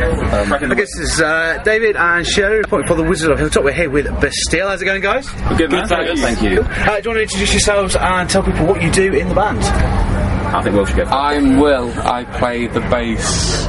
Um, I guess this is uh, David and Shirley reporting for the Wizard of Hilltop. We're here with Bastille. How's it going, guys? Good, man. Thank, thank you. Uh, do you want to introduce yourselves and tell people what you do in the band? I think Will should go. I'm Will. I play the bass.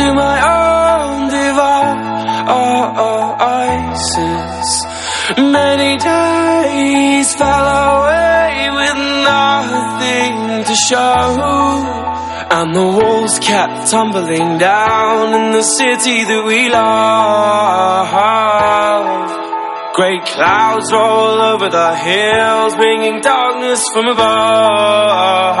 To my own devices. Many days fell away with nothing to show. And the walls kept tumbling down in the city that we love. Great clouds roll over the hills, bringing darkness from above.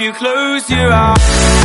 You close your eyes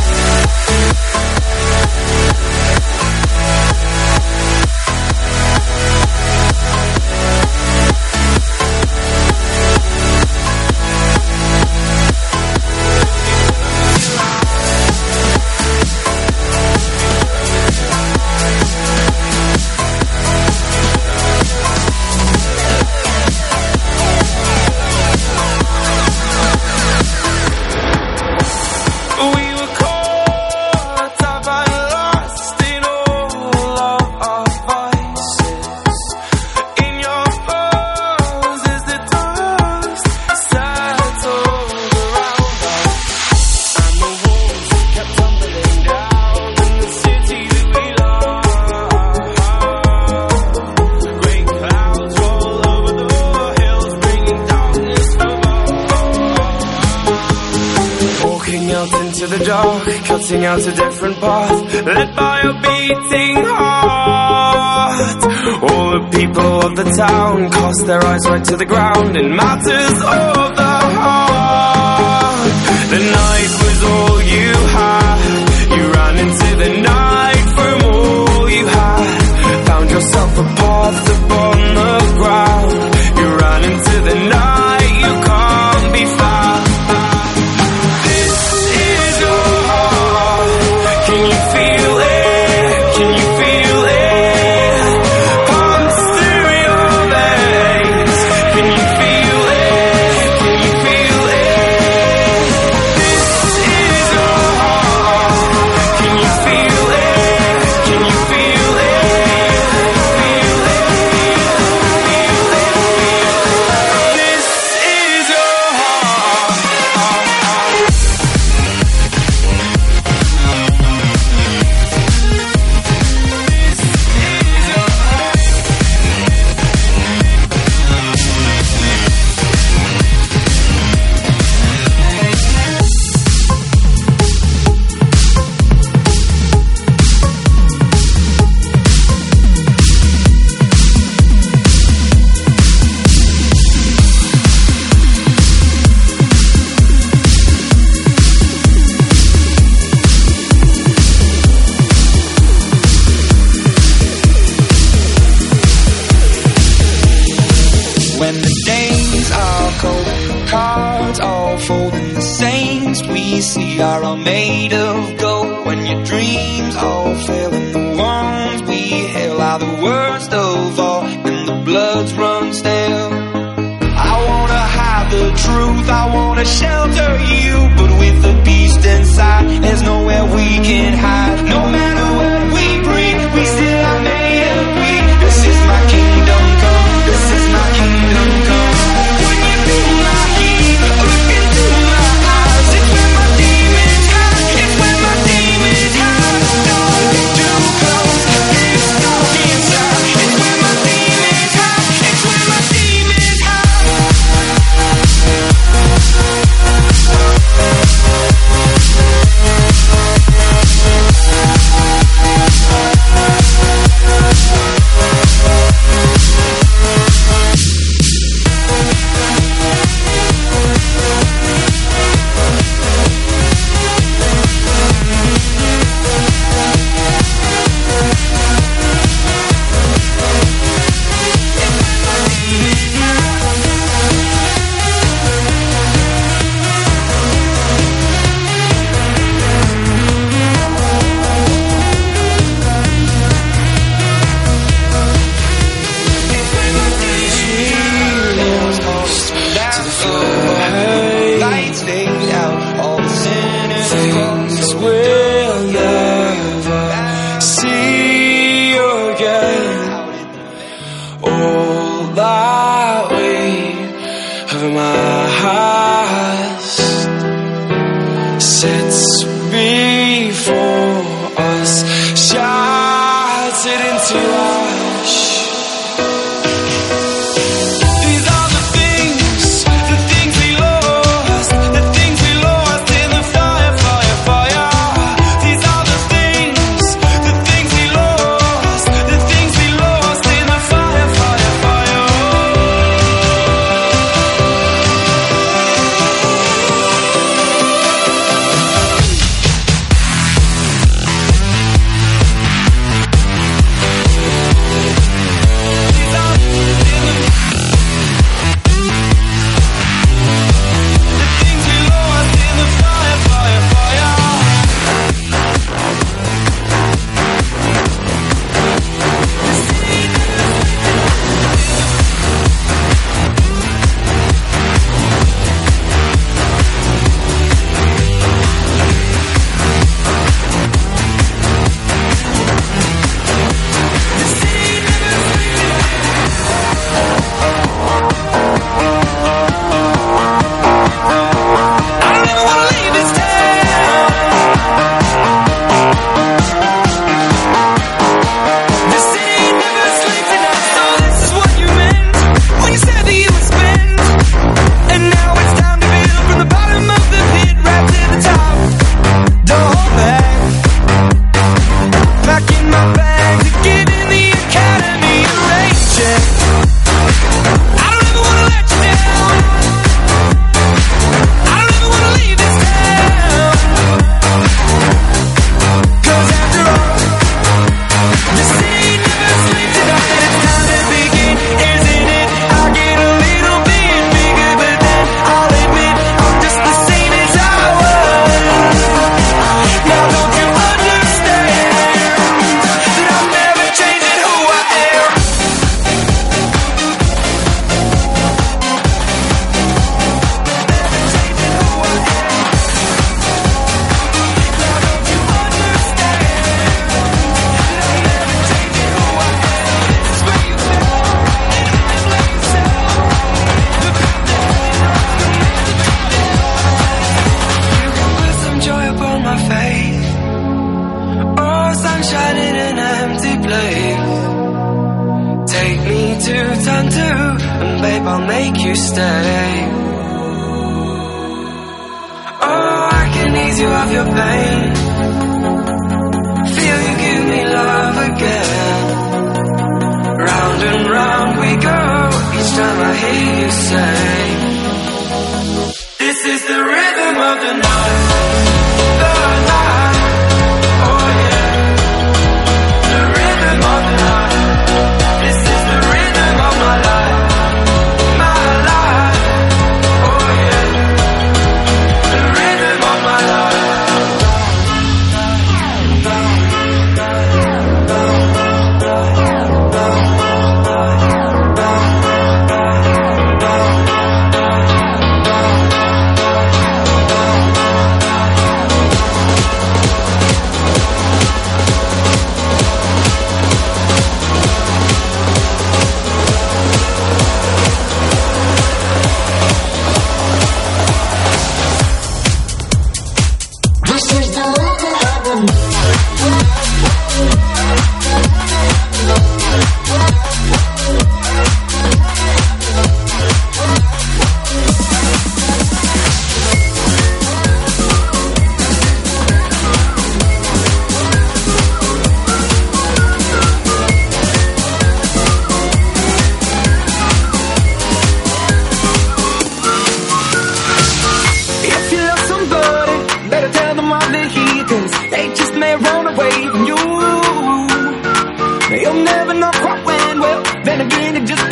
out into the dark, cutting out a different path, led by a beating heart. All the people of the town cast their eyes right to the ground in matters of the heart. The night was all you had, you ran into the night from all you had. Found yourself a path upon made of gold when your dreams all fail, and the ones we hail are the worst of all and the bloods run stale. I wanna hide the truth. I wanna shelter you. That of my heart sets me you say, This is the rhythm of the night. crop well, then again it just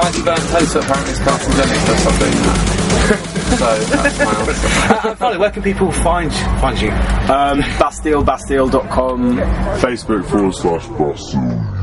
trying to toast apparently is carcinogenic or something. so uh, finally, where can people find find you? Um, Bastille, Bastille.com, Facebook forward slash Bastille.